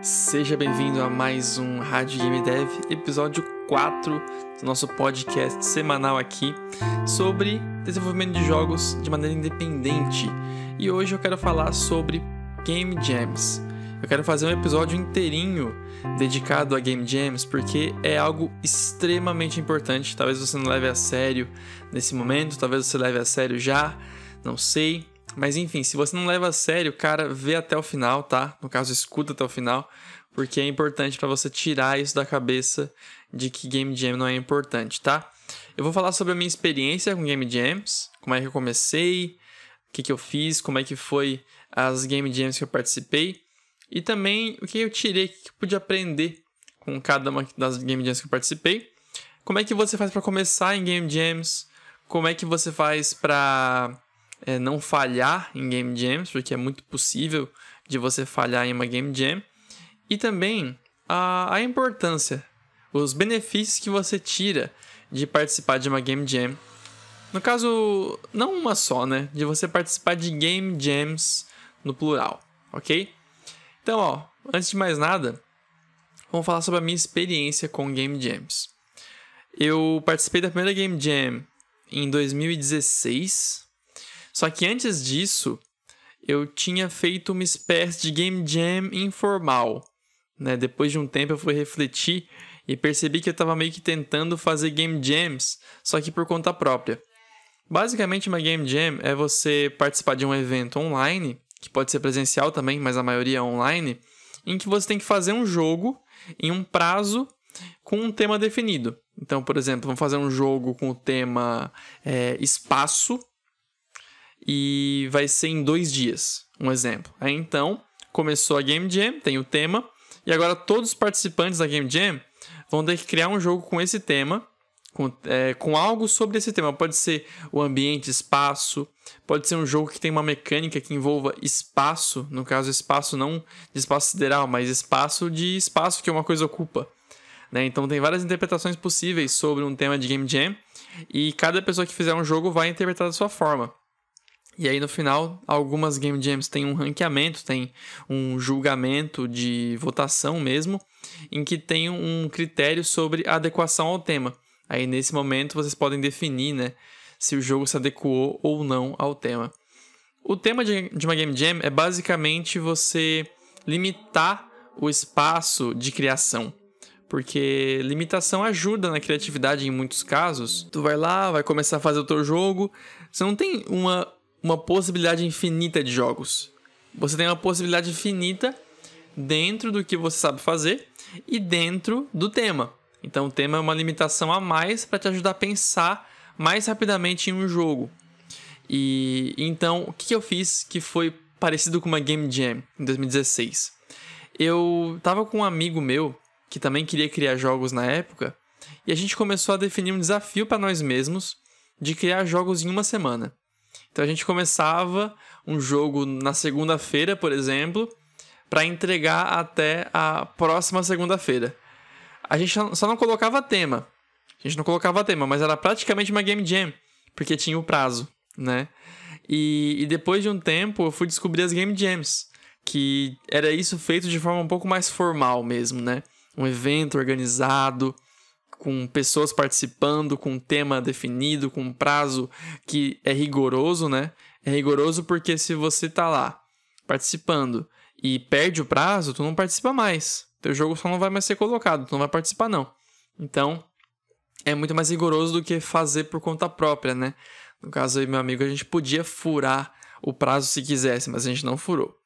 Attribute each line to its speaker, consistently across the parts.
Speaker 1: Seja bem-vindo a mais um Rádio Game Dev, episódio 4 do nosso podcast semanal aqui sobre desenvolvimento de jogos de maneira independente. E hoje eu quero falar sobre Game Jams. Eu quero fazer um episódio inteirinho dedicado a Game Jams porque é algo extremamente importante. Talvez você não leve a sério nesse momento, talvez você leve a sério já, não sei. Mas enfim, se você não leva a sério, cara, vê até o final, tá? No caso, escuta até o final, porque é importante para você tirar isso da cabeça de que Game Jam não é importante, tá? Eu vou falar sobre a minha experiência com Game Jams, como é que eu comecei, o que, que eu fiz, como é que foi as Game Jams que eu participei e também o que eu tirei, o que eu pude aprender com cada uma das Game Jams que eu participei. Como é que você faz para começar em Game Jams? Como é que você faz para é, não falhar em Game Jams, porque é muito possível de você falhar em uma Game Jam. E também a, a importância, os benefícios que você tira de participar de uma Game Jam. No caso, não uma só, né? De você participar de Game Jams no plural, ok? Então, ó, antes de mais nada, vamos falar sobre a minha experiência com Game Jams. Eu participei da primeira Game Jam em 2016, só que antes disso, eu tinha feito uma espécie de game jam informal. Né? Depois de um tempo eu fui refletir e percebi que eu estava meio que tentando fazer game jams, só que por conta própria. Basicamente, uma game jam é você participar de um evento online, que pode ser presencial também, mas a maioria é online, em que você tem que fazer um jogo em um prazo com um tema definido. Então, por exemplo, vamos fazer um jogo com o tema é, espaço e vai ser em dois dias, um exemplo. Aí então, começou a Game Jam, tem o tema, e agora todos os participantes da Game Jam vão ter que criar um jogo com esse tema, com, é, com algo sobre esse tema. Pode ser o ambiente, espaço, pode ser um jogo que tem uma mecânica que envolva espaço, no caso, espaço não de espaço sideral, mas espaço de espaço que uma coisa ocupa. Né? Então tem várias interpretações possíveis sobre um tema de Game Jam, e cada pessoa que fizer um jogo vai interpretar da sua forma. E aí no final, algumas game jams têm um ranqueamento, tem um julgamento de votação mesmo, em que tem um critério sobre adequação ao tema. Aí nesse momento vocês podem definir, né, se o jogo se adequou ou não ao tema. O tema de, uma game jam é basicamente você limitar o espaço de criação porque limitação ajuda na criatividade em muitos casos. Tu vai lá, vai começar a fazer o teu jogo, você não tem uma uma possibilidade infinita de jogos. Você tem uma possibilidade infinita dentro do que você sabe fazer e dentro do tema. Então o tema é uma limitação a mais para te ajudar a pensar mais rapidamente em um jogo. E então o que eu fiz que foi parecido com uma Game Jam em 2016? Eu tava com um amigo meu que também queria criar jogos na época e a gente começou a definir um desafio para nós mesmos de criar jogos em uma semana. Então a gente começava um jogo na segunda-feira, por exemplo, para entregar até a próxima segunda-feira. A gente só não colocava tema. A gente não colocava tema, mas era praticamente uma game jam, porque tinha o prazo, né? E, e depois de um tempo eu fui descobrir as game jams, que era isso feito de forma um pouco mais formal mesmo, né? Um evento organizado, com pessoas participando, com um tema definido, com um prazo que é rigoroso, né? É rigoroso porque se você tá lá participando e perde o prazo, tu não participa mais. Teu jogo só não vai mais ser colocado, tu não vai participar não. Então, é muito mais rigoroso do que fazer por conta própria, né? No caso aí, meu amigo, a gente podia furar o prazo se quisesse, mas a gente não furou.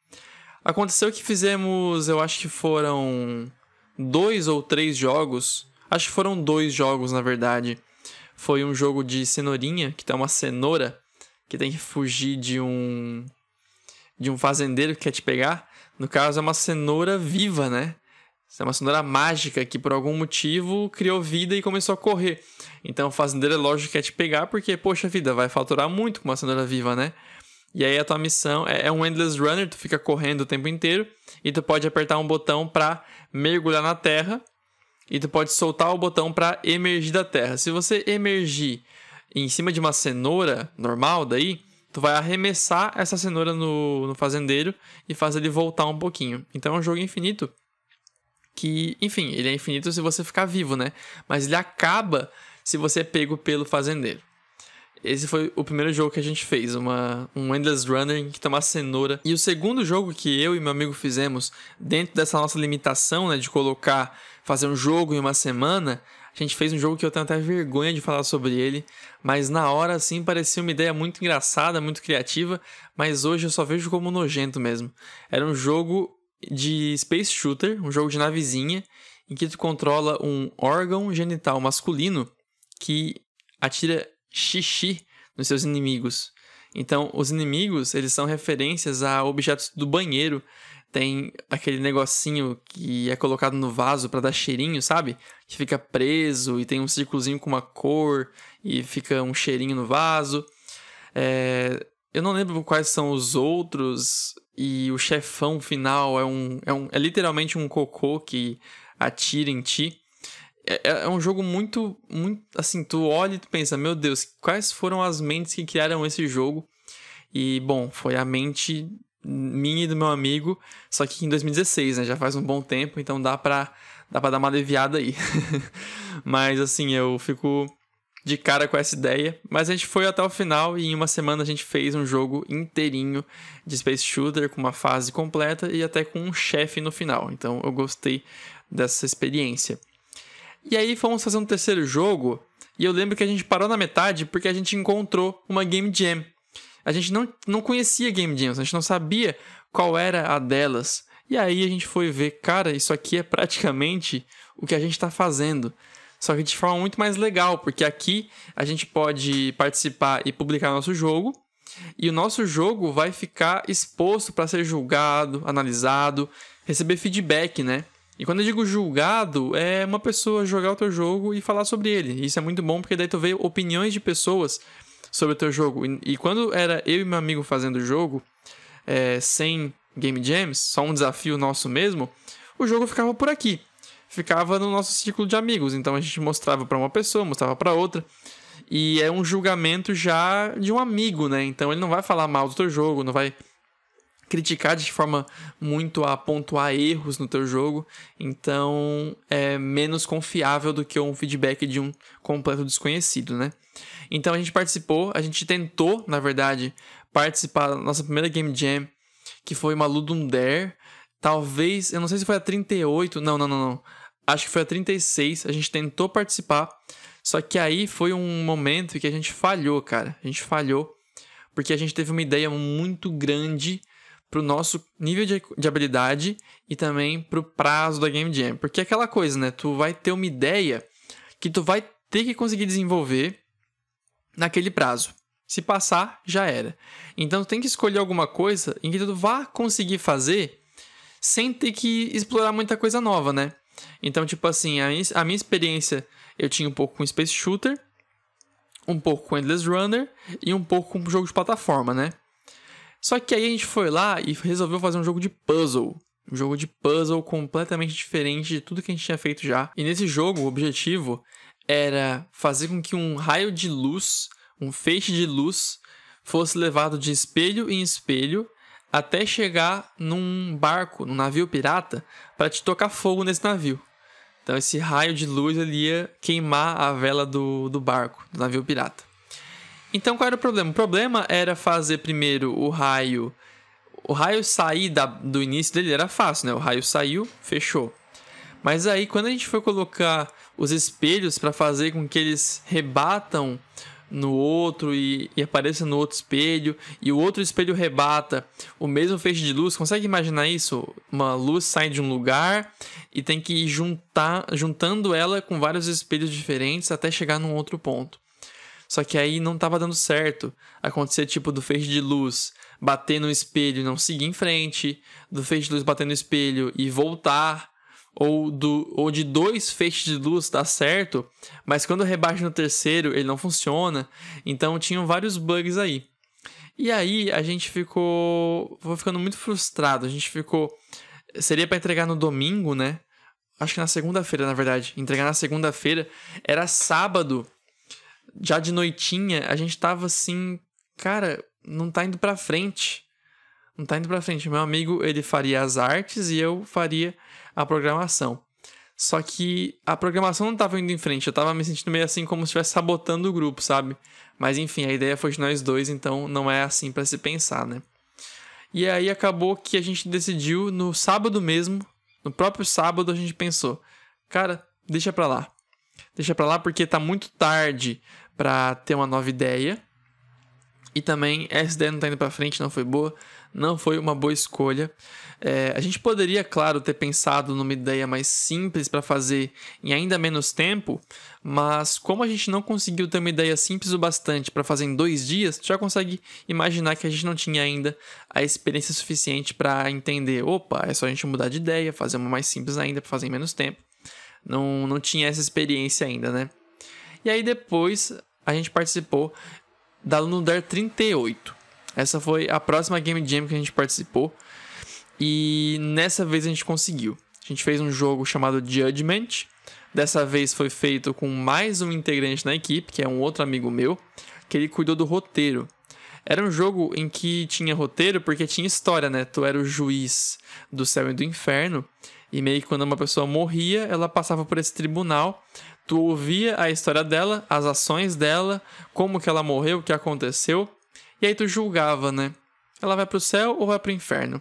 Speaker 1: Aconteceu que fizemos, eu acho que foram dois ou três jogos Acho que foram dois jogos, na verdade. Foi um jogo de cenourinha, que tem uma cenoura que tem que fugir de um de um fazendeiro que quer te pegar. No caso, é uma cenoura viva, né? É uma cenoura mágica que por algum motivo criou vida e começou a correr. Então o fazendeiro é lógico que quer te pegar porque, poxa vida, vai faturar muito com uma cenoura viva, né? E aí a tua missão é, é um endless runner, tu fica correndo o tempo inteiro e tu pode apertar um botão para mergulhar na terra e tu pode soltar o botão para emergir da terra. Se você emergir em cima de uma cenoura normal, daí tu vai arremessar essa cenoura no, no fazendeiro e fazer ele voltar um pouquinho. Então é um jogo infinito que, enfim, ele é infinito se você ficar vivo, né? Mas ele acaba se você é pego pelo fazendeiro. Esse foi o primeiro jogo que a gente fez, uma, um Endless Runner que toma cenoura. E o segundo jogo que eu e meu amigo fizemos, dentro dessa nossa limitação, né, de colocar, fazer um jogo em uma semana, a gente fez um jogo que eu tenho até vergonha de falar sobre ele, mas na hora, assim, parecia uma ideia muito engraçada, muito criativa, mas hoje eu só vejo como nojento mesmo. Era um jogo de Space Shooter, um jogo de navezinha, em que tu controla um órgão genital masculino que atira xixi nos seus inimigos. Então, os inimigos, eles são referências a objetos do banheiro. Tem aquele negocinho que é colocado no vaso para dar cheirinho, sabe? Que fica preso e tem um círculozinho com uma cor e fica um cheirinho no vaso. É... Eu não lembro quais são os outros. E o chefão final é um, é um. É literalmente um cocô que atira em ti. É, é, é um jogo muito, muito. Assim, tu olha e tu pensa, meu Deus, quais foram as mentes que criaram esse jogo? E, bom, foi a mente minha e do meu amigo, só que em 2016, né? Já faz um bom tempo, então dá pra, dá pra dar uma aliviada aí. Mas, assim, eu fico de cara com essa ideia. Mas a gente foi até o final e em uma semana a gente fez um jogo inteirinho de Space Shooter, com uma fase completa e até com um chefe no final. Então eu gostei dessa experiência. E aí fomos fazer um terceiro jogo, e eu lembro que a gente parou na metade porque a gente encontrou uma Game Jam. A gente não, não conhecia Game Jams, a gente não sabia qual era a delas. E aí a gente foi ver, cara, isso aqui é praticamente o que a gente está fazendo. Só que de forma muito mais legal, porque aqui a gente pode participar e publicar nosso jogo, e o nosso jogo vai ficar exposto para ser julgado, analisado, receber feedback, né? E quando eu digo julgado, é uma pessoa jogar o teu jogo e falar sobre ele. Isso é muito bom porque daí tu vê opiniões de pessoas sobre o teu jogo. E, e quando era eu e meu amigo fazendo o jogo, é, sem Game Jams, só um desafio nosso mesmo, o jogo ficava por aqui. Ficava no nosso círculo de amigos. Então a gente mostrava para uma pessoa, mostrava para outra. E é um julgamento já de um amigo, né? Então ele não vai falar mal do teu jogo, não vai criticar de forma muito a pontuar erros no teu jogo, então é menos confiável do que um feedback de um completo desconhecido, né? Então a gente participou, a gente tentou, na verdade, participar da nossa primeira Game Jam, que foi uma Ludum Dare, talvez, eu não sei se foi a 38, não, não, não, não. Acho que foi a 36, a gente tentou participar, só que aí foi um momento que a gente falhou, cara. A gente falhou porque a gente teve uma ideia muito grande pro nosso nível de, de habilidade e também pro prazo da Game Jam. Porque é aquela coisa, né? Tu vai ter uma ideia que tu vai ter que conseguir desenvolver naquele prazo. Se passar, já era. Então tu tem que escolher alguma coisa em que tu vá conseguir fazer sem ter que explorar muita coisa nova, né? Então, tipo assim, a, a minha experiência eu tinha um pouco com Space Shooter, um pouco com Endless Runner e um pouco com jogo de plataforma, né? Só que aí a gente foi lá e resolveu fazer um jogo de puzzle. Um jogo de puzzle completamente diferente de tudo que a gente tinha feito já. E nesse jogo, o objetivo era fazer com que um raio de luz, um feixe de luz, fosse levado de espelho em espelho até chegar num barco, num navio pirata, para te tocar fogo nesse navio. Então esse raio de luz ele ia queimar a vela do, do barco, do navio pirata. Então qual era o problema? O problema era fazer primeiro o raio. O raio sair da, do início dele era fácil, né? O raio saiu, fechou. Mas aí quando a gente foi colocar os espelhos para fazer com que eles rebatam no outro e, e apareça no outro espelho e o outro espelho rebata o mesmo feixe de luz. Consegue imaginar isso? Uma luz sai de um lugar e tem que ir juntar, juntando ela com vários espelhos diferentes até chegar num outro ponto. Só que aí não tava dando certo. Acontecia tipo do feixe de luz bater no espelho e não seguir em frente, do feixe de luz bater no espelho e voltar, ou, do, ou de dois feixes de luz dar certo, mas quando rebaixa no terceiro ele não funciona. Então tinham vários bugs aí. E aí a gente ficou. Vou ficando muito frustrado. A gente ficou. Seria para entregar no domingo, né? Acho que na segunda-feira, na verdade. Entregar na segunda-feira. Era sábado já de noitinha, a gente tava assim, cara, não tá indo pra frente. não tá indo pra frente. Meu amigo, ele faria as artes e eu faria a programação. Só que a programação não tava indo em frente, eu tava me sentindo meio assim como se estivesse sabotando o grupo, sabe? Mas enfim, a ideia foi de nós dois, então não é assim para se pensar, né? E aí acabou que a gente decidiu no sábado mesmo, no próprio sábado a gente pensou, cara, deixa pra lá. Deixa pra lá porque tá muito tarde para ter uma nova ideia. E também essa ideia não tá indo pra frente, não foi boa não foi uma boa escolha. É, a gente poderia, claro, ter pensado numa ideia mais simples para fazer em ainda menos tempo, mas como a gente não conseguiu ter uma ideia simples o bastante para fazer em dois dias, já consegue imaginar que a gente não tinha ainda a experiência suficiente para entender: opa, é só a gente mudar de ideia, fazer uma mais simples ainda para fazer em menos tempo. Não, não tinha essa experiência ainda, né? E aí depois a gente participou da Lunudar 38. Essa foi a próxima Game Jam que a gente participou. E nessa vez a gente conseguiu. A gente fez um jogo chamado Judgment. Dessa vez foi feito com mais um integrante na equipe, que é um outro amigo meu, que ele cuidou do roteiro. Era um jogo em que tinha roteiro porque tinha história, né? Tu era o juiz do céu e do inferno. E meio que quando uma pessoa morria, ela passava por esse tribunal. Tu ouvia a história dela, as ações dela, como que ela morreu, o que aconteceu. E aí tu julgava, né? Ela vai pro céu ou vai pro inferno?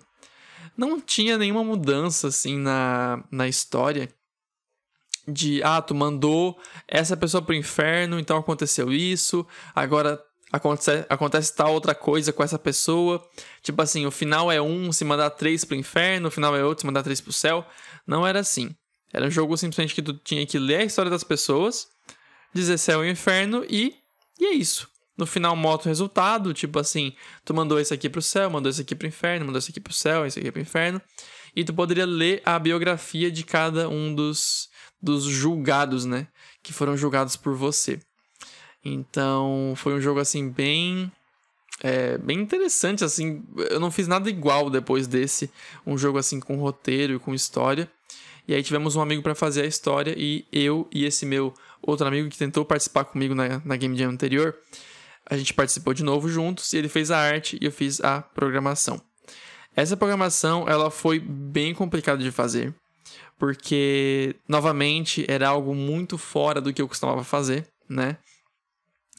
Speaker 1: Não tinha nenhuma mudança assim na, na história de ah, tu mandou essa pessoa pro inferno, então aconteceu isso, agora acontece, acontece tal outra coisa com essa pessoa. Tipo assim, o final é um se mandar três pro inferno, o final é outro se mandar três pro céu. Não era assim. Era um jogo simplesmente que tu tinha que ler a história das pessoas, dizer céu e inferno e, e é isso. No final mostra o resultado, tipo assim, tu mandou esse aqui pro céu, mandou esse aqui pro inferno, mandou esse aqui pro céu, esse aqui pro inferno. E tu poderia ler a biografia de cada um dos, dos julgados, né? Que foram julgados por você. Então, foi um jogo assim bem é, bem interessante assim. Eu não fiz nada igual depois desse, um jogo assim com roteiro e com história. E aí tivemos um amigo para fazer a história e eu e esse meu outro amigo que tentou participar comigo na, na Game Jam anterior, a gente participou de novo juntos e ele fez a arte e eu fiz a programação. Essa programação ela foi bem complicada de fazer, porque novamente era algo muito fora do que eu costumava fazer, né?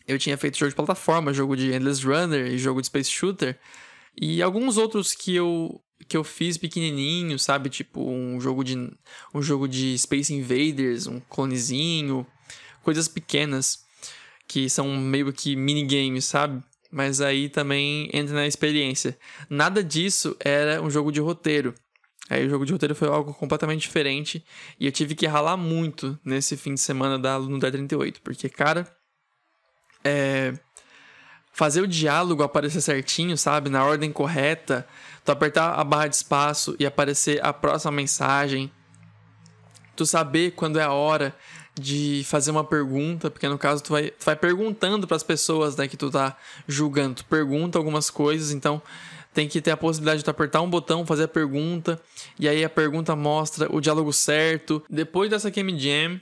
Speaker 1: Eu tinha feito jogo de plataforma, jogo de Endless Runner e jogo de Space Shooter e alguns outros que eu que eu fiz pequenininho, sabe? Tipo um jogo de um jogo de Space Invaders, um clonezinho, coisas pequenas que são meio que minigames, sabe? Mas aí também entra na experiência. Nada disso era um jogo de roteiro. Aí o jogo de roteiro foi algo completamente diferente e eu tive que ralar muito nesse fim de semana da no 38, porque cara, é fazer o diálogo aparecer certinho, sabe, na ordem correta, tu apertar a barra de espaço e aparecer a próxima mensagem, tu saber quando é a hora de fazer uma pergunta, porque no caso tu vai, tu vai perguntando para as pessoas né, que tu tá julgando, tu pergunta algumas coisas, então tem que ter a possibilidade de tu apertar um botão, fazer a pergunta, e aí a pergunta mostra o diálogo certo. Depois dessa Game Jam,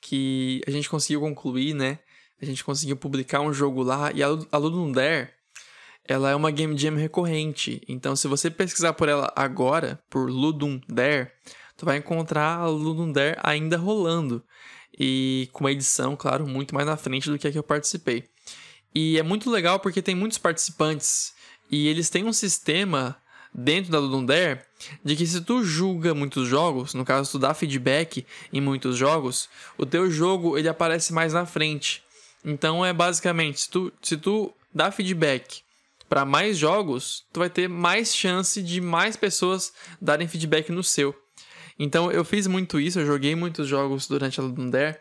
Speaker 1: que a gente conseguiu concluir, né? A gente conseguiu publicar um jogo lá, e a Ludum Dare, ela é uma Game Jam recorrente. Então, se você pesquisar por ela agora, por Ludum Dare, tu vai encontrar a Ludum Dare ainda rolando e com uma edição, claro, muito mais na frente do que a que eu participei. E é muito legal porque tem muitos participantes e eles têm um sistema dentro da Ludum Dare de que se tu julga muitos jogos, no caso tu dá feedback em muitos jogos, o teu jogo ele aparece mais na frente. Então é basicamente, se tu, se tu dá feedback para mais jogos, tu vai ter mais chance de mais pessoas darem feedback no seu. Então eu fiz muito isso, eu joguei muitos jogos durante a Ludum Dare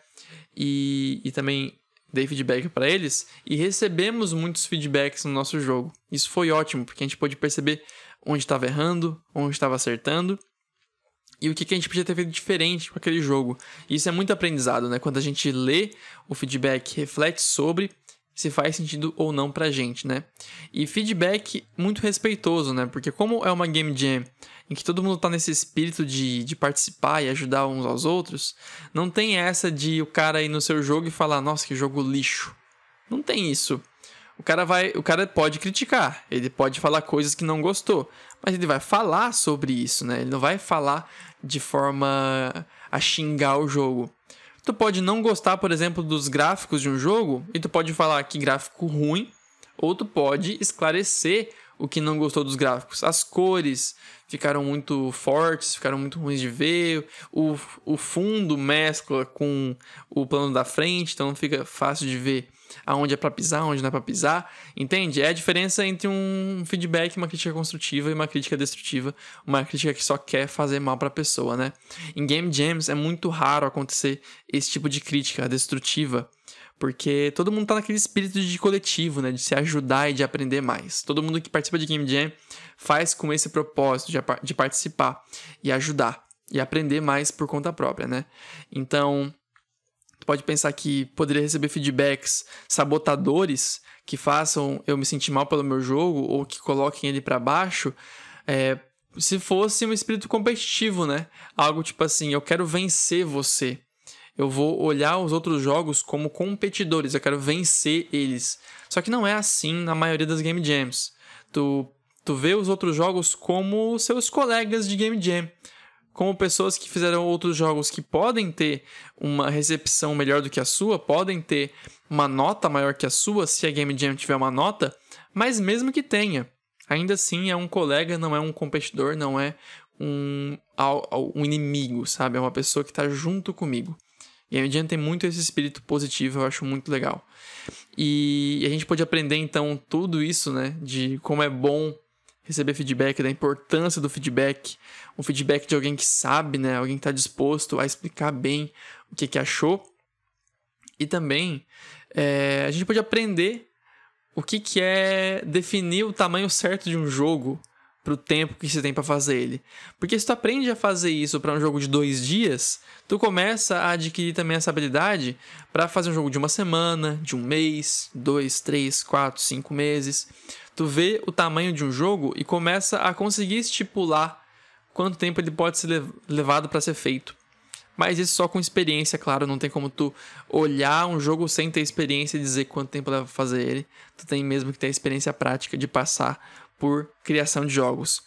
Speaker 1: e, e também dei feedback para eles e recebemos muitos feedbacks no nosso jogo. Isso foi ótimo, porque a gente pôde perceber onde estava errando, onde estava acertando e o que, que a gente podia ter feito diferente com aquele jogo. Isso é muito aprendizado, né? Quando a gente lê o feedback, reflete sobre se faz sentido ou não pra gente, né? E feedback muito respeitoso, né? Porque como é uma game jam em que todo mundo tá nesse espírito de, de participar e ajudar uns aos outros, não tem essa de o cara ir no seu jogo e falar, nossa, que jogo lixo. Não tem isso. o cara vai, o cara pode criticar, ele pode falar coisas que não gostou, mas ele vai falar sobre isso, né? Ele não vai falar de forma a xingar o jogo. Tu pode não gostar, por exemplo, dos gráficos de um jogo e tu pode falar que gráfico ruim, ou tu pode esclarecer o que não gostou dos gráficos. As cores ficaram muito fortes, ficaram muito ruins de ver, o, o fundo mescla com o plano da frente, então fica fácil de ver aonde é para pisar, aonde não é para pisar. Entende? É a diferença entre um feedback, uma crítica construtiva e uma crítica destrutiva, uma crítica que só quer fazer mal para a pessoa, né? Em game jams é muito raro acontecer esse tipo de crítica destrutiva porque todo mundo tá naquele espírito de coletivo, né? De se ajudar e de aprender mais. Todo mundo que participa de Game Jam faz com esse propósito de, de participar e ajudar e aprender mais por conta própria, né? Então, tu pode pensar que poderia receber feedbacks sabotadores que façam eu me sentir mal pelo meu jogo ou que coloquem ele para baixo, é, se fosse um espírito competitivo, né? Algo tipo assim, eu quero vencer você eu vou olhar os outros jogos como competidores, eu quero vencer eles. Só que não é assim na maioria das game jams. Tu, tu vê os outros jogos como seus colegas de game jam, como pessoas que fizeram outros jogos que podem ter uma recepção melhor do que a sua, podem ter uma nota maior que a sua, se a game jam tiver uma nota, mas mesmo que tenha, ainda assim é um colega, não é um competidor, não é um, um inimigo, sabe? É uma pessoa que está junto comigo. E a Mediana tem muito esse espírito positivo, eu acho muito legal. E a gente pode aprender então tudo isso, né? De como é bom receber feedback, da importância do feedback, um feedback de alguém que sabe, né? Alguém que está disposto a explicar bem o que, que achou. E também é, a gente pode aprender o que, que é definir o tamanho certo de um jogo pro tempo que você tem para fazer ele. Porque se tu aprende a fazer isso para um jogo de dois dias, tu começa a adquirir também essa habilidade para fazer um jogo de uma semana, de um mês, dois, três, quatro, cinco meses. Tu vê o tamanho de um jogo e começa a conseguir estipular quanto tempo ele pode ser levado para ser feito. Mas isso só com experiência, claro, não tem como tu olhar um jogo sem ter experiência e dizer quanto tempo leva pra fazer ele. Tu tem mesmo que ter a experiência prática de passar por criação de jogos.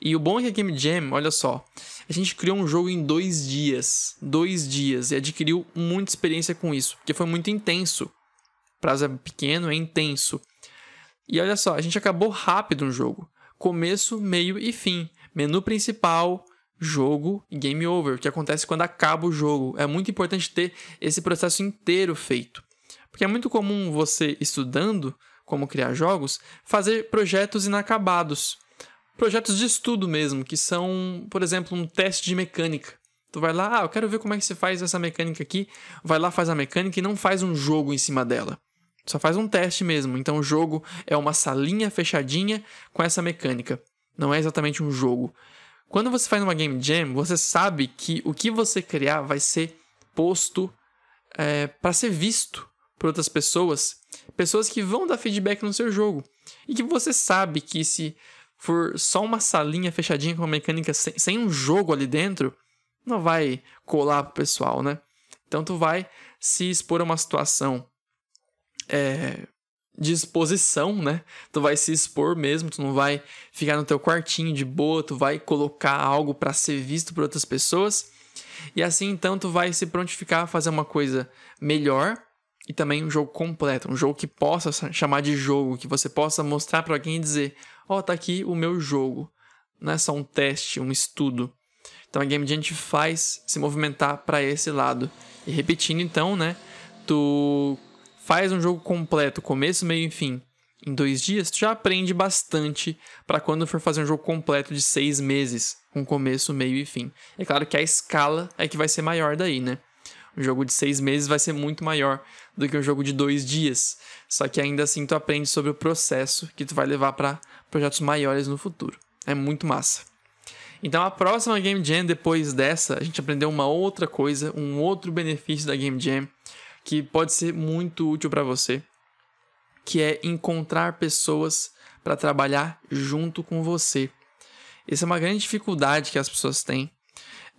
Speaker 1: E o bom é que a Game Jam, olha só, a gente criou um jogo em dois dias. Dois dias. E adquiriu muita experiência com isso. Porque foi muito intenso. O prazo é pequeno, é intenso. E olha só, a gente acabou rápido um jogo. Começo, meio e fim. Menu principal, jogo e game over. O que acontece quando acaba o jogo. É muito importante ter esse processo inteiro feito. Porque é muito comum você estudando como criar jogos, fazer projetos inacabados. Projetos de estudo mesmo, que são, por exemplo, um teste de mecânica. Tu vai lá, ah, eu quero ver como é que se faz essa mecânica aqui. Vai lá, faz a mecânica e não faz um jogo em cima dela. Só faz um teste mesmo. Então o jogo é uma salinha fechadinha com essa mecânica. Não é exatamente um jogo. Quando você faz uma game jam, você sabe que o que você criar vai ser posto é, para ser visto por outras pessoas, pessoas que vão dar feedback no seu jogo. E que você sabe que se for só uma salinha fechadinha com uma mecânica sem, sem um jogo ali dentro, não vai colar pro pessoal, né? Então tu vai se expor a uma situação é, de exposição, né? Tu vai se expor mesmo, tu não vai ficar no teu quartinho de boa, tu vai colocar algo para ser visto por outras pessoas. E assim então tu vai se prontificar a fazer uma coisa melhor e também um jogo completo, um jogo que possa chamar de jogo, que você possa mostrar para alguém e dizer: "Ó, oh, tá aqui o meu jogo". Não é só um teste, um estudo. Então a Game Jam te faz se movimentar para esse lado. E repetindo então, né, tu faz um jogo completo, começo, meio e fim, em dois dias, tu já aprende bastante para quando for fazer um jogo completo de seis meses, com começo, meio e fim. É claro que a escala é que vai ser maior daí, né? Um jogo de seis meses vai ser muito maior do que um jogo de dois dias. Só que ainda assim tu aprende sobre o processo que tu vai levar para projetos maiores no futuro. É muito massa. Então a próxima Game Jam depois dessa, a gente aprendeu uma outra coisa, um outro benefício da Game Jam que pode ser muito útil para você, que é encontrar pessoas para trabalhar junto com você. Essa é uma grande dificuldade que as pessoas têm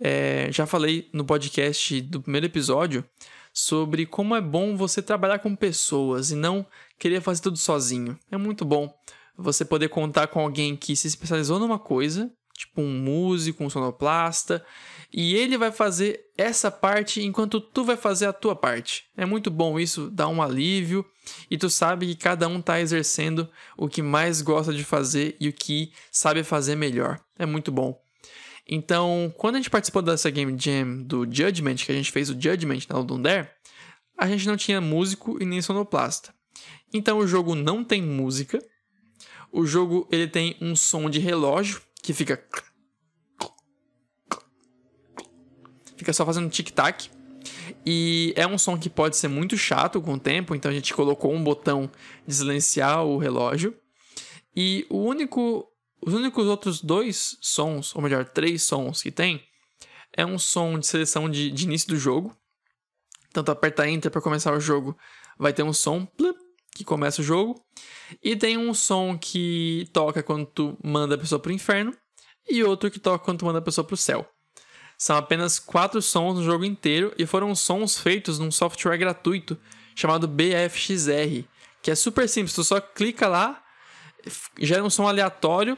Speaker 1: é, já falei no podcast do primeiro episódio sobre como é bom você trabalhar com pessoas e não querer fazer tudo sozinho. É muito bom você poder contar com alguém que se especializou numa coisa, tipo um músico, um sonoplasta, e ele vai fazer essa parte enquanto tu vai fazer a tua parte. É muito bom isso, dá um alívio e tu sabe que cada um está exercendo o que mais gosta de fazer e o que sabe fazer melhor. É muito bom. Então, quando a gente participou dessa Game Jam do Judgment, que a gente fez o Judgment na Ludum Dare, a gente não tinha músico e nem sonoplasta. Então o jogo não tem música. O jogo ele tem um som de relógio que fica fica só fazendo tic-tac. E é um som que pode ser muito chato com o tempo, então a gente colocou um botão de silenciar o relógio. E o único, os únicos outros dois sons, ou melhor, três sons que tem, é um som de seleção de, de início do jogo. Tu aperta Enter para começar o jogo, vai ter um som plup, que começa o jogo. E tem um som que toca quando tu manda a pessoa pro inferno. E outro que toca quando tu manda a pessoa pro céu. São apenas quatro sons no jogo inteiro e foram sons feitos num software gratuito chamado BFXR, que é super simples, tu só clica lá, gera um som aleatório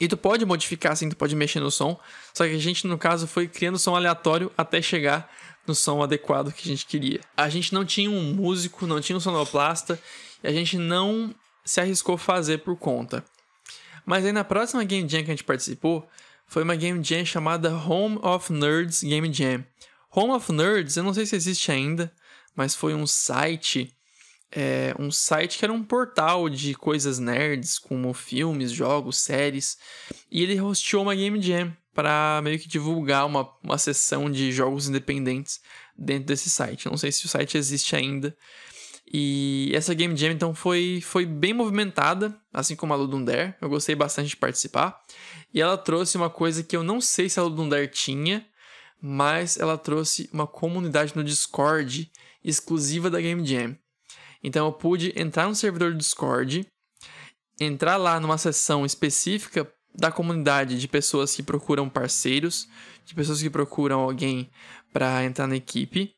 Speaker 1: e tu pode modificar assim, tu pode mexer no som, só que a gente no caso foi criando som aleatório até chegar no som adequado que a gente queria. A gente não tinha um músico, não tinha um sonoplasta, e a gente não se arriscou a fazer por conta. Mas aí na próxima Game Jam que a gente participou, foi uma Game Jam chamada Home of Nerds Game Jam. Home of Nerds, eu não sei se existe ainda, mas foi um site, é, um site que era um portal de coisas nerds, como filmes, jogos, séries, e ele hosteou uma Game Jam para meio que divulgar uma, uma sessão de jogos independentes dentro desse site. Não sei se o site existe ainda. E essa Game Jam então foi, foi bem movimentada, assim como a Ludum Dare. Eu gostei bastante de participar. E ela trouxe uma coisa que eu não sei se a Ludum Dare tinha, mas ela trouxe uma comunidade no Discord exclusiva da Game Jam. Então eu pude entrar no servidor do Discord, entrar lá numa seção específica da comunidade de pessoas que procuram parceiros, de pessoas que procuram alguém para entrar na equipe.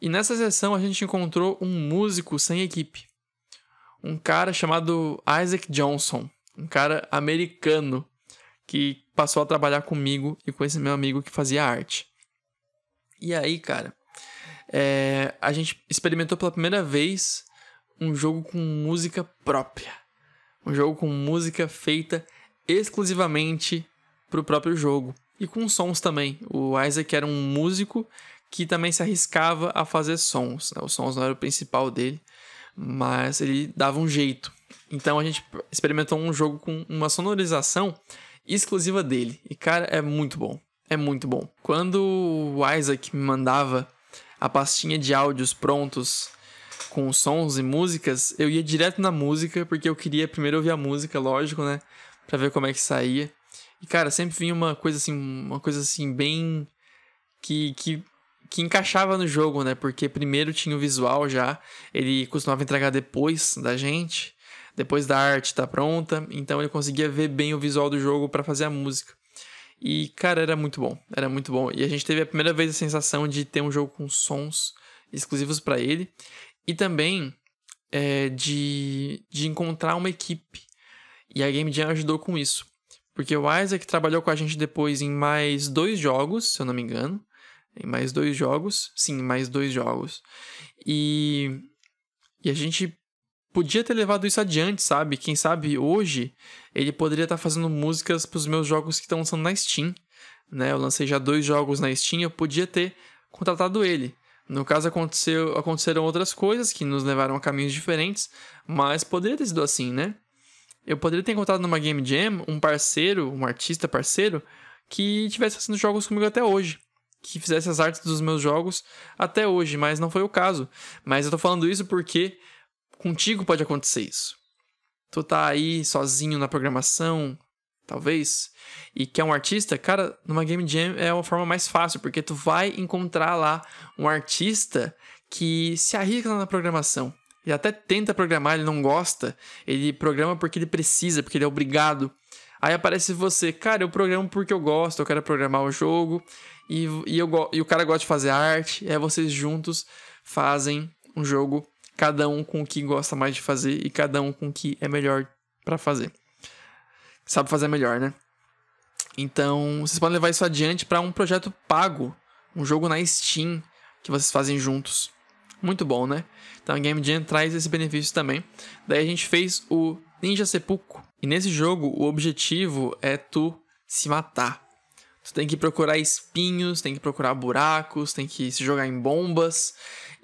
Speaker 1: E nessa sessão a gente encontrou um músico sem equipe. Um cara chamado Isaac Johnson, um cara americano que passou a trabalhar comigo e com esse meu amigo que fazia arte. E aí, cara, é, a gente experimentou pela primeira vez um jogo com música própria. Um jogo com música feita exclusivamente para o próprio jogo. E com sons também. O Isaac era um músico que também se arriscava a fazer sons. Né? Os sons não eram o principal dele, mas ele dava um jeito. Então a gente experimentou um jogo com uma sonorização exclusiva dele. E, cara, é muito bom. É muito bom. Quando o Isaac me mandava a pastinha de áudios prontos com sons e músicas, eu ia direto na música, porque eu queria primeiro ouvir a música, lógico, né? Pra ver como é que saía. E, cara, sempre vinha uma coisa assim, uma coisa assim, bem. que, que, que encaixava no jogo, né? Porque primeiro tinha o visual já, ele costumava entregar depois da gente depois da arte tá pronta, então ele conseguia ver bem o visual do jogo para fazer a música. E, cara, era muito bom, era muito bom. E a gente teve a primeira vez a sensação de ter um jogo com sons exclusivos para ele e também é, de, de encontrar uma equipe. E a Game Jam ajudou com isso. Porque o Isaac trabalhou com a gente depois em mais dois jogos, se eu não me engano. Em mais dois jogos. Sim, mais dois jogos. E, e a gente podia ter levado isso adiante, sabe? Quem sabe hoje ele poderia estar tá fazendo músicas para os meus jogos que estão lançando na Steam. Né? Eu lancei já dois jogos na Steam, eu podia ter contratado ele. No caso, aconteceu, aconteceram outras coisas que nos levaram a caminhos diferentes, mas poderia ter sido assim, né? Eu poderia ter encontrado numa Game Jam um parceiro, um artista parceiro, que estivesse fazendo jogos comigo até hoje. Que fizesse as artes dos meus jogos até hoje, mas não foi o caso. Mas eu tô falando isso porque Contigo pode acontecer isso. Tu tá aí sozinho na programação, talvez, e quer um artista, cara, numa Game Jam é uma forma mais fácil, porque tu vai encontrar lá um artista que se arrisca na programação. Ele até tenta programar, ele não gosta, ele programa porque ele precisa, porque ele é obrigado Aí aparece você, cara, eu programo porque eu gosto, eu quero programar o jogo, e, e, eu, e o cara gosta de fazer arte, aí vocês juntos fazem um jogo, cada um com o que gosta mais de fazer e cada um com o que é melhor para fazer. Sabe fazer melhor, né? Então, vocês podem levar isso adiante para um projeto pago, um jogo na Steam que vocês fazem juntos. Muito bom, né? Então a Game Jam traz esse benefício também. Daí a gente fez o Ninja Seppuku. E nesse jogo o objetivo é tu se matar. Tu tem que procurar espinhos, tem que procurar buracos, tem que se jogar em bombas.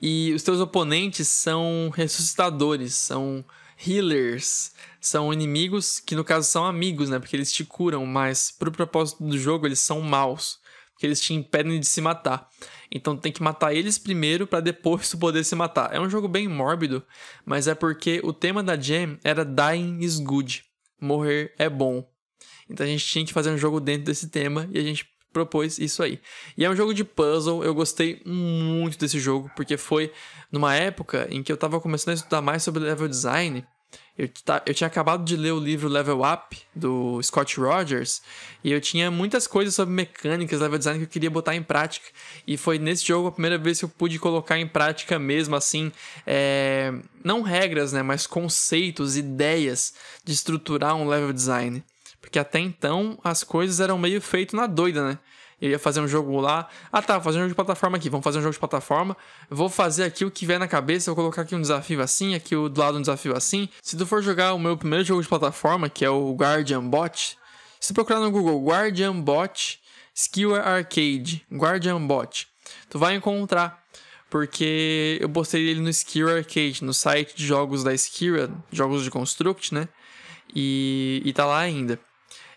Speaker 1: E os teus oponentes são ressuscitadores, são healers, são inimigos que no caso são amigos, né? Porque eles te curam, mas pro propósito do jogo eles são maus, porque eles te impedem de se matar. Então tem que matar eles primeiro para depois tu poder se matar. É um jogo bem mórbido, mas é porque o tema da Jam era Dying is good. Morrer é bom. Então a gente tinha que fazer um jogo dentro desse tema e a gente propôs isso aí. E é um jogo de puzzle, eu gostei muito desse jogo, porque foi numa época em que eu tava começando a estudar mais sobre level design eu, eu tinha acabado de ler o livro Level Up, do Scott Rogers, e eu tinha muitas coisas sobre mecânicas, level design que eu queria botar em prática. E foi nesse jogo a primeira vez que eu pude colocar em prática mesmo, assim, é... não regras, né, mas conceitos, ideias de estruturar um level design. Porque até então as coisas eram meio feito na doida, né? Eu ia fazer um jogo lá. Ah, tá, vou fazer um jogo de plataforma aqui. Vamos fazer um jogo de plataforma. Vou fazer aqui o que vier na cabeça. Vou colocar aqui um desafio assim, aqui do lado um desafio assim. Se tu for jogar o meu primeiro jogo de plataforma, que é o Guardian Bot, se procurar no Google Guardian Bot Skewer Arcade, Guardian Bot, tu vai encontrar. Porque eu postei ele no Skewer Arcade, no site de jogos da Skewer, jogos de Construct, né? E, e tá lá ainda.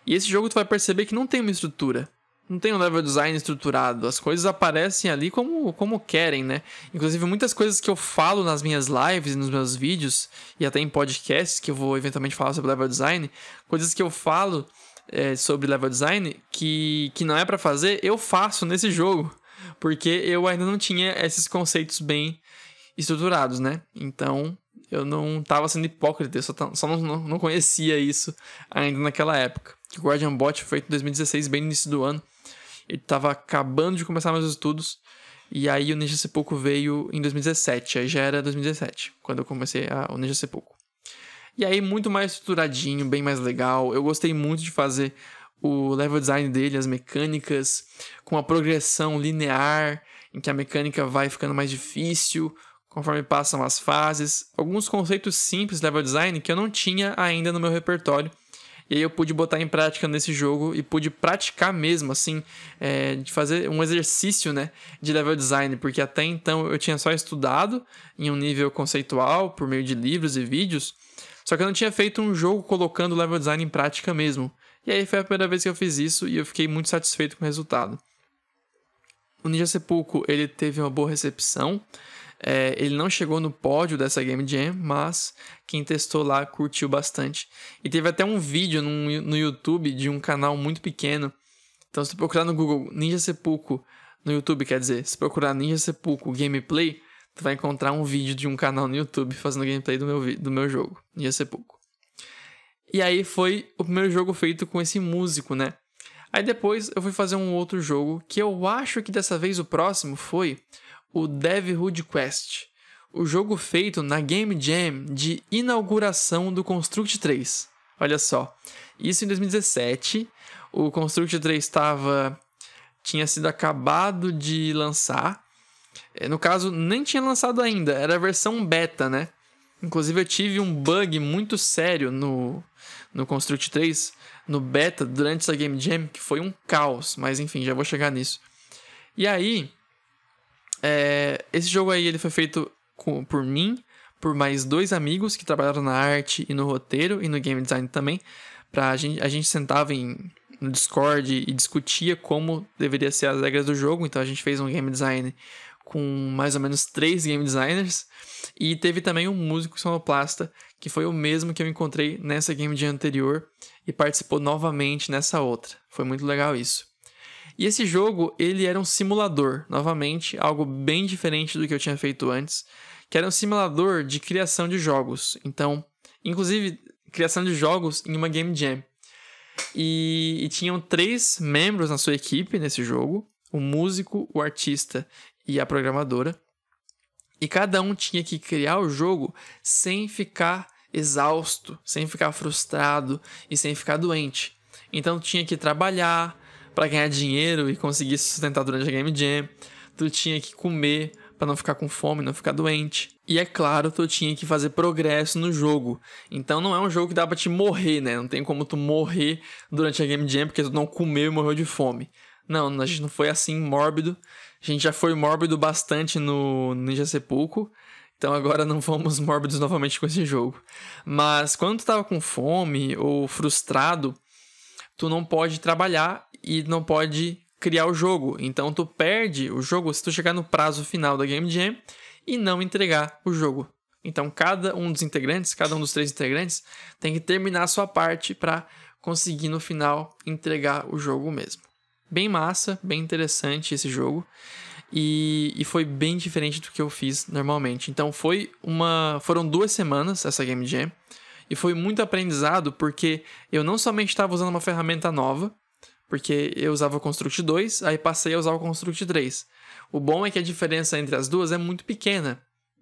Speaker 1: E esse jogo tu vai perceber que não tem uma estrutura não tem um level design estruturado. As coisas aparecem ali como, como querem, né? Inclusive, muitas coisas que eu falo nas minhas lives nos meus vídeos, e até em podcasts, que eu vou eventualmente falar sobre level design, coisas que eu falo é, sobre level design que, que não é para fazer, eu faço nesse jogo. Porque eu ainda não tinha esses conceitos bem estruturados, né? Então, eu não tava sendo hipócrita, eu só, só não, não conhecia isso ainda naquela época. Guardian Bot foi feito em 2016, bem no início do ano. Ele estava acabando de começar meus estudos. E aí o Ninja Seppuku veio em 2017. Aí já era 2017, quando eu comecei a, o Ninja Seppuku. E aí muito mais estruturadinho, bem mais legal. Eu gostei muito de fazer o level design dele, as mecânicas, com a progressão linear, em que a mecânica vai ficando mais difícil conforme passam as fases. Alguns conceitos simples de level design que eu não tinha ainda no meu repertório e aí eu pude botar em prática nesse jogo e pude praticar mesmo, assim, é, de fazer um exercício, né, de level design, porque até então eu tinha só estudado em um nível conceitual, por meio de livros e vídeos, só que eu não tinha feito um jogo colocando level design em prática mesmo. E aí foi a primeira vez que eu fiz isso e eu fiquei muito satisfeito com o resultado. O Ninja Sepulcro, ele teve uma boa recepção, é, ele não chegou no pódio dessa Game Jam, mas quem testou lá curtiu bastante. E teve até um vídeo no, no YouTube de um canal muito pequeno. Então, se tu procurar no Google Ninja Sepulcro, no YouTube, quer dizer, se procurar Ninja Sepulcro Gameplay, tu vai encontrar um vídeo de um canal no YouTube fazendo gameplay do meu, do meu jogo, Ninja Sepulcro. E aí foi o primeiro jogo feito com esse músico, né? Aí depois eu fui fazer um outro jogo que eu acho que dessa vez o próximo foi o Devilhood Quest, o jogo feito na Game Jam de inauguração do Construct 3. Olha só, isso em 2017, o Construct 3 estava tinha sido acabado de lançar. É, no caso, nem tinha lançado ainda, era a versão beta, né? Inclusive eu tive um bug muito sério no, no Construct 3, no beta, durante essa Game Jam, que foi um caos, mas enfim, já vou chegar nisso. E aí, é, esse jogo aí ele foi feito com, por mim, por mais dois amigos que trabalharam na arte e no roteiro e no game design também. Pra gente, a gente sentava em, no Discord e discutia como deveria ser as regras do jogo. Então a gente fez um game design com mais ou menos três game designers. E teve também um músico sonoplasta, que foi o mesmo que eu encontrei nessa game de anterior e participou novamente nessa outra. Foi muito legal isso. E esse jogo, ele era um simulador, novamente, algo bem diferente do que eu tinha feito antes, que era um simulador de criação de jogos. Então, inclusive, criação de jogos em uma game jam. E, e tinham três membros na sua equipe nesse jogo: o músico, o artista e a programadora. E cada um tinha que criar o jogo sem ficar exausto, sem ficar frustrado e sem ficar doente. Então tinha que trabalhar para ganhar dinheiro e conseguir se sustentar durante a Game Jam. Tu tinha que comer para não ficar com fome, não ficar doente. E é claro, tu tinha que fazer progresso no jogo. Então não é um jogo que dá pra te morrer, né? Não tem como tu morrer durante a Game Jam porque tu não comeu e morreu de fome. Não, a gente não foi assim mórbido. A gente já foi mórbido bastante no Ninja Sepulcro. Então agora não fomos mórbidos novamente com esse jogo. Mas quando tu tava com fome ou frustrado, tu não pode trabalhar e não pode criar o jogo. Então tu perde o jogo se tu chegar no prazo final da Game Jam e não entregar o jogo. Então cada um dos integrantes, cada um dos três integrantes, tem que terminar a sua parte para conseguir no final entregar o jogo mesmo. Bem massa, bem interessante esse jogo. E, e foi bem diferente do que eu fiz normalmente. Então foi uma. Foram duas semanas essa Game Jam. E foi muito aprendizado porque eu não somente estava usando uma ferramenta nova, porque eu usava o Construct 2, aí passei a usar o Construct 3. O bom é que a diferença entre as duas é muito pequena.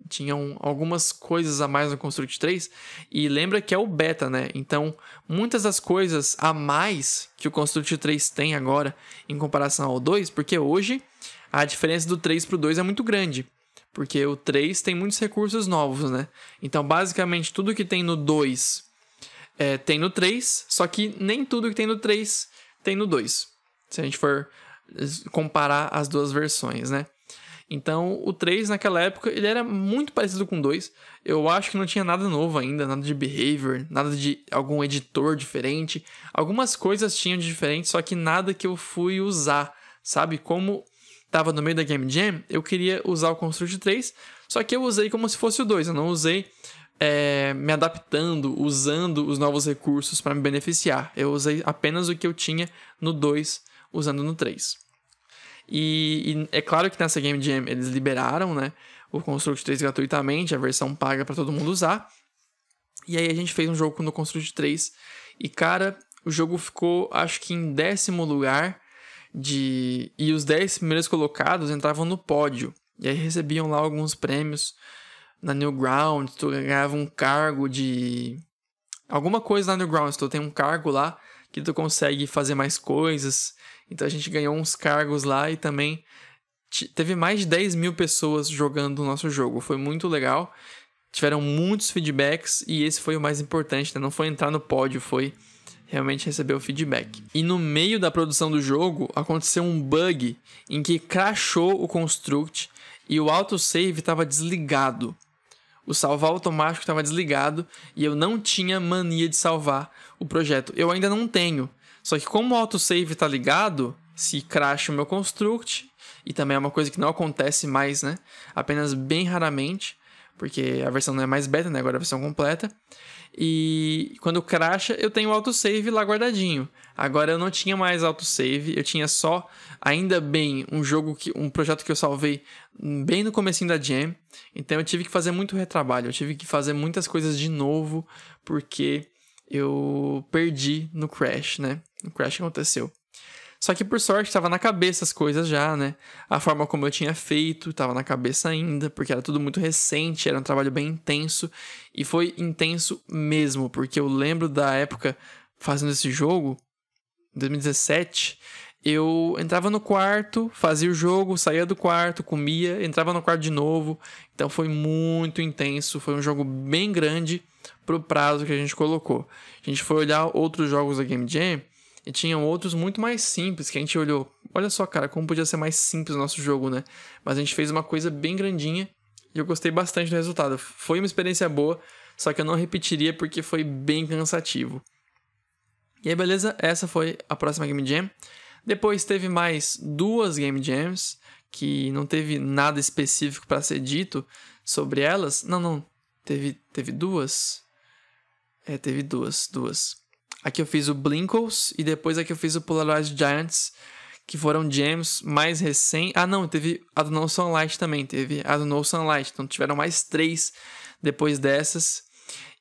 Speaker 1: Tinham algumas coisas a mais no Construct 3 e lembra que é o beta, né? Então, muitas das coisas a mais que o Construct 3 tem agora em comparação ao 2, porque hoje a diferença do 3 para o 2 é muito grande. Porque o 3 tem muitos recursos novos, né? Então, basicamente, tudo que tem no 2 é, tem no 3, só que nem tudo que tem no 3 tem no 2. Se a gente for comparar as duas versões, né? Então, o 3 naquela época, ele era muito parecido com o 2. Eu acho que não tinha nada novo ainda, nada de behavior, nada de algum editor diferente. Algumas coisas tinham de diferente, só que nada que eu fui usar, sabe? Como estava no meio da Game Jam, eu queria usar o Construct 3, só que eu usei como se fosse o 2, eu não usei é, me adaptando, usando os novos recursos para me beneficiar. Eu usei apenas o que eu tinha no 2, usando no 3. E, e, é claro que nessa Game Jam eles liberaram né, o Construct 3 gratuitamente, a versão paga para todo mundo usar. E aí a gente fez um jogo no Construct 3 e, cara, o jogo ficou, acho que em décimo lugar de e os 10 primeiros colocados entravam no pódio. E aí recebiam lá alguns prêmios na Newgrounds, tu ganhava um cargo de alguma coisa na Newgrounds, tu tem um cargo lá que tu consegue fazer mais coisas. Então a gente ganhou uns cargos lá e também teve mais de 10 mil pessoas jogando o nosso jogo. Foi muito legal. Tiveram muitos feedbacks e esse foi o mais importante, né? Não foi entrar no pódio, foi realmente receber o feedback. E no meio da produção do jogo, aconteceu um bug em que crashou o Construct e o autosave estava desligado. O salvar automático estava desligado e eu não tinha mania de salvar o projeto. Eu ainda não tenho. Só que como o autosave está ligado, se crash o meu construct, e também é uma coisa que não acontece mais, né? Apenas bem raramente, porque a versão não é mais beta, né? Agora é a versão completa. E quando crasha, eu tenho o autosave lá guardadinho. Agora eu não tinha mais autosave, eu tinha só, ainda bem, um jogo que um projeto que eu salvei bem no comecinho da jam. Então eu tive que fazer muito retrabalho, eu tive que fazer muitas coisas de novo porque eu perdi no crash, né? O crash aconteceu. Só que por sorte estava na cabeça as coisas já, né? A forma como eu tinha feito estava na cabeça ainda, porque era tudo muito recente, era um trabalho bem intenso e foi intenso mesmo, porque eu lembro da época fazendo esse jogo, 2017, eu entrava no quarto, fazia o jogo, saía do quarto, comia, entrava no quarto de novo. Então foi muito intenso, foi um jogo bem grande pro prazo que a gente colocou. A gente foi olhar outros jogos da Game Jam e tinham outros muito mais simples que a gente olhou. Olha só, cara, como podia ser mais simples o nosso jogo, né? Mas a gente fez uma coisa bem grandinha e eu gostei bastante do resultado. Foi uma experiência boa, só que eu não repetiria porque foi bem cansativo. E aí, beleza? Essa foi a próxima Game Jam. Depois teve mais duas Game Jams, que não teve nada específico para ser dito sobre elas. Não, não. Teve, teve duas. É, teve duas, duas. Aqui eu fiz o Blinkles e depois aqui eu fiz o Polarized Giants, que foram gems mais recentes. Ah, não, teve a do No Sunlight também, teve a do No Sunlight. Então tiveram mais três depois dessas.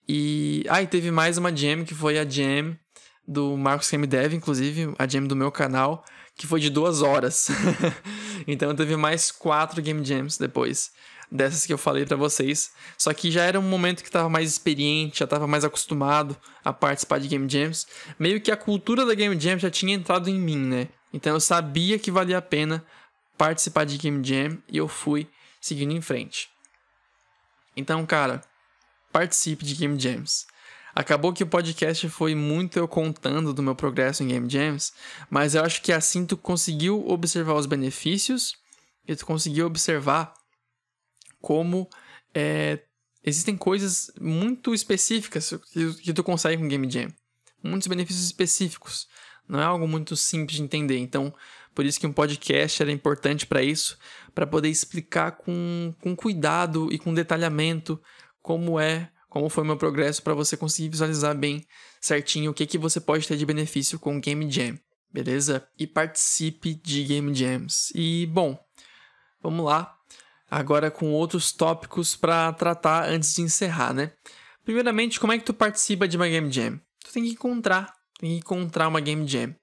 Speaker 1: E. Ah, e teve mais uma gem que foi a gem do Marcos Game Dev, inclusive, a jam do meu canal, que foi de duas horas. então teve mais quatro Game Jams depois dessas que eu falei para vocês. Só que já era um momento que estava mais experiente, já estava mais acostumado a participar de Game Jams. Meio que a cultura da Game Jam já tinha entrado em mim, né? Então eu sabia que valia a pena participar de Game Jam e eu fui seguindo em frente. Então, cara, participe de Game Jams. Acabou que o podcast foi muito eu contando do meu progresso em Game Jams, mas eu acho que assim tu conseguiu observar os benefícios e tu conseguiu observar como é, existem coisas muito específicas que, tu consegue com Game Jam. Muitos benefícios específicos. Não é algo muito simples de entender. Então, por isso que um podcast era importante para isso, para poder explicar com, com cuidado e com detalhamento como é, como foi o meu progresso para você conseguir visualizar bem certinho o que, que você pode ter de benefício com Game Jam, beleza? E participe de Game Jams. E bom, vamos lá agora com outros tópicos para tratar antes de encerrar, né? Primeiramente, como é que tu participa de uma Game Jam? Tu tem que encontrar, tem que encontrar uma Game Jam.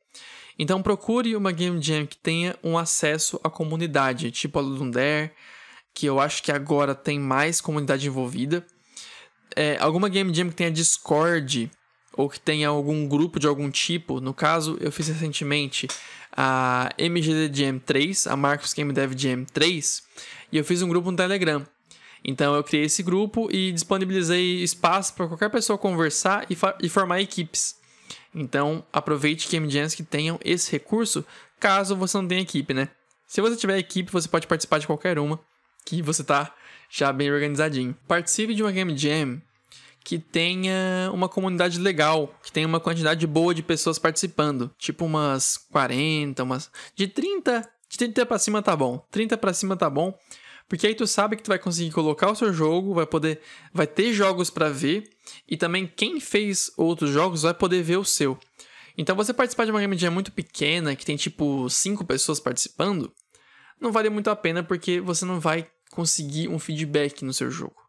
Speaker 1: Então procure uma Game Jam que tenha um acesso à comunidade, tipo a Ludundare, que eu acho que agora tem mais comunidade envolvida. É, alguma Game Jam que tenha Discord ou que tenha algum grupo de algum tipo. No caso, eu fiz recentemente a MGD Jam 3, a Marcos Game Dev Jam 3, e eu fiz um grupo no Telegram. Então eu criei esse grupo e disponibilizei espaço para qualquer pessoa conversar e, e, formar equipes. Então aproveite Game Jams que tenham esse recurso, caso você não tenha equipe, né? Se você tiver equipe, você pode participar de qualquer uma, que você tá já bem organizadinho. Participe de uma Game Jam que tenha uma comunidade legal, que tenha uma quantidade boa de pessoas participando, tipo umas 40, umas de 30, de 30 para cima tá bom. 30 para cima tá bom, porque aí tu sabe que tu vai conseguir colocar o seu jogo, vai poder vai ter jogos para ver e também quem fez outros jogos vai poder ver o seu. Então você participar de uma game jam muito pequena, que tem tipo 5 pessoas participando, não vale muito a pena porque você não vai conseguir um feedback no seu jogo.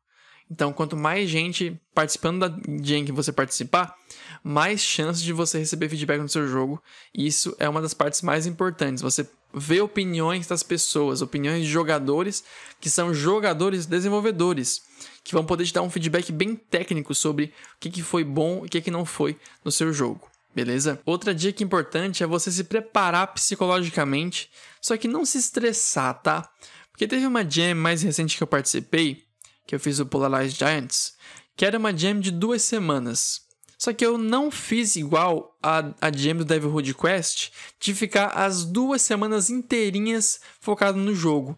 Speaker 1: Então, quanto mais gente participando da jam que você participar, mais chances de você receber feedback no seu jogo. Isso é uma das partes mais importantes. Você vê opiniões das pessoas, opiniões de jogadores que são jogadores desenvolvedores, que vão poder te dar um feedback bem técnico sobre o que, que foi bom e o que, que não foi no seu jogo. Beleza? Outra dica importante é você se preparar psicologicamente, só que não se estressar, tá? Porque teve uma jam mais recente que eu participei que eu fiz o Polarized Giants, que era uma jam de duas semanas. Só que eu não fiz igual a, a jam do Devilhood Quest de ficar as duas semanas inteirinhas focado no jogo.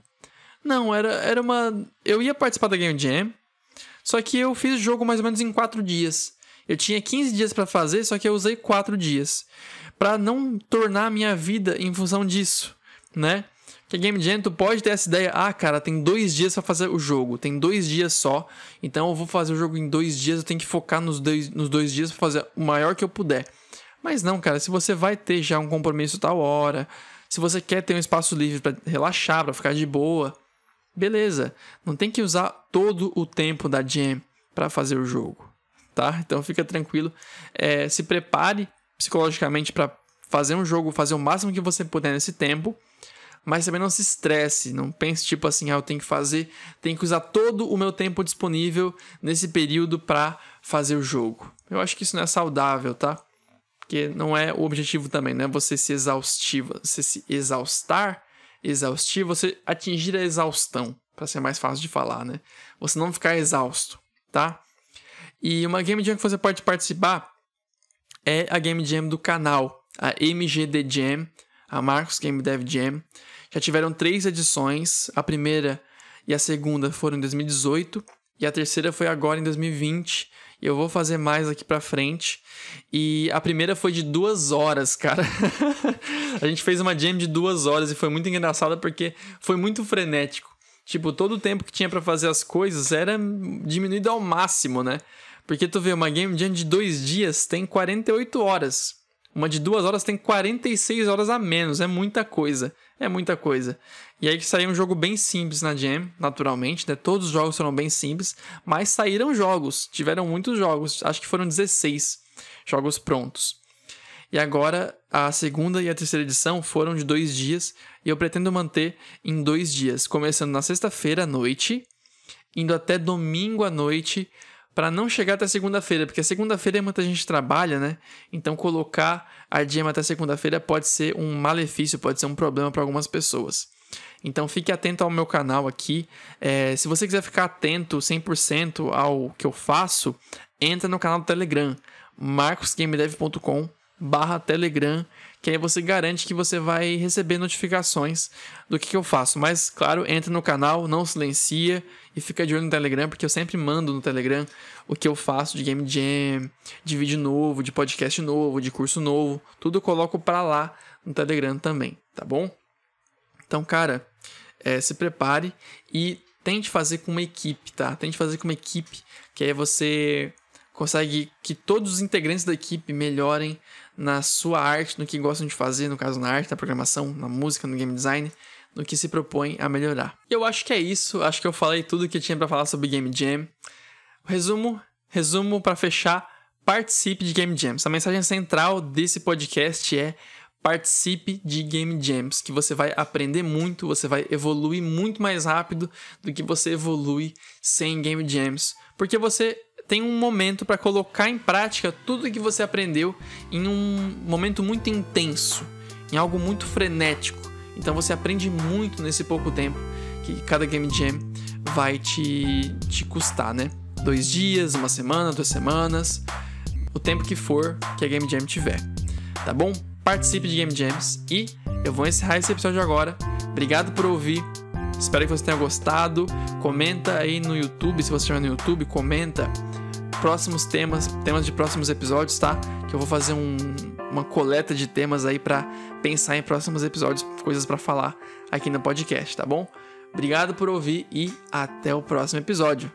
Speaker 1: Não, era, era uma. Eu ia participar da Game Jam, só que eu fiz o jogo mais ou menos em quatro dias. Eu tinha 15 dias para fazer, só que eu usei quatro dias. para não tornar a minha vida em função disso, né? Que Game Jam, tu pode ter essa ideia, ah, cara, tem dois dias para fazer o jogo, tem dois dias só, então eu vou fazer o jogo em dois dias, eu tenho que focar nos dois, nos dois dias para fazer o maior que eu puder. Mas não, cara, se você vai ter já um compromisso tal hora, se você quer ter um espaço livre para relaxar, para ficar de boa, beleza. Não tem que usar todo o tempo da jam para fazer o jogo, tá? Então fica tranquilo, é, se prepare psicologicamente para fazer um jogo, fazer o máximo que você puder nesse tempo mas também não se estresse, não pense tipo assim, ah, eu tenho que fazer, tenho que usar todo o meu tempo disponível nesse período para fazer o jogo. Eu acho que isso não é saudável, tá? Porque não é o objetivo também, né? Você se exaustivo, você se exaustar, exaustivo, você atingir a exaustão, para ser mais fácil de falar, né? Você não ficar exausto, tá? E uma game jam que você pode participar é a game jam do canal, a MGD Jam, a Marcos Game Dev Jam. Já tiveram três edições, a primeira e a segunda foram em 2018 e a terceira foi agora em 2020. E eu vou fazer mais aqui pra frente. E a primeira foi de duas horas, cara. a gente fez uma jam de duas horas e foi muito engraçada porque foi muito frenético. Tipo, todo o tempo que tinha para fazer as coisas era diminuído ao máximo, né? Porque tu vê, uma game jam de dois dias tem 48 horas. Uma de duas horas tem 46 horas a menos. É muita coisa. É muita coisa. E aí que saiu um jogo bem simples na Jam, naturalmente, né? Todos os jogos foram bem simples, mas saíram jogos. Tiveram muitos jogos. Acho que foram 16 jogos prontos. E agora a segunda e a terceira edição foram de dois dias e eu pretendo manter em dois dias, começando na sexta-feira à noite, indo até domingo à noite, para não chegar até segunda-feira, porque segunda-feira muita gente trabalha, né? Então colocar a Jam até segunda-feira pode ser um malefício, pode ser um problema para algumas pessoas. Então fique atento ao meu canal aqui. É, se você quiser ficar atento 100% ao que eu faço, entra no canal do Telegram, marcosgamedev.com barra Telegram, que aí você garante que você vai receber notificações do que, que eu faço. Mas, claro, entra no canal, não silencia e fica de olho no Telegram, porque eu sempre mando no Telegram o que eu faço de Game Jam, de vídeo novo, de podcast novo, de curso novo. Tudo eu coloco para lá no Telegram também, tá bom? Então, cara, é, se prepare e tente fazer com uma equipe, tá? Tente fazer com uma equipe, que aí você consegue que todos os integrantes da equipe melhorem na sua arte, no que gostam de fazer, no caso na arte, na programação, na música, no game design, no que se propõe a melhorar. E eu acho que é isso, acho que eu falei tudo que tinha para falar sobre Game Jam. Resumo, resumo para fechar, participe de Game Jams. A mensagem central desse podcast é participe de Game Jams, que você vai aprender muito, você vai evoluir muito mais rápido do que você evolui sem Game Jams, porque você tem um momento para colocar em prática tudo que você aprendeu em um momento muito intenso, em algo muito frenético. Então você aprende muito nesse pouco tempo que cada Game Jam vai te, te custar, né? Dois dias, uma semana, duas semanas, o tempo que for que a Game Jam tiver. Tá bom? participe de Game Jams e eu vou encerrar esse episódio agora. Obrigado por ouvir. Espero que você tenha gostado. Comenta aí no YouTube, se você estiver no YouTube, comenta próximos temas, temas de próximos episódios, tá? Que eu vou fazer um, uma coleta de temas aí para pensar em próximos episódios, coisas para falar aqui no podcast, tá bom? Obrigado por ouvir e até o próximo episódio.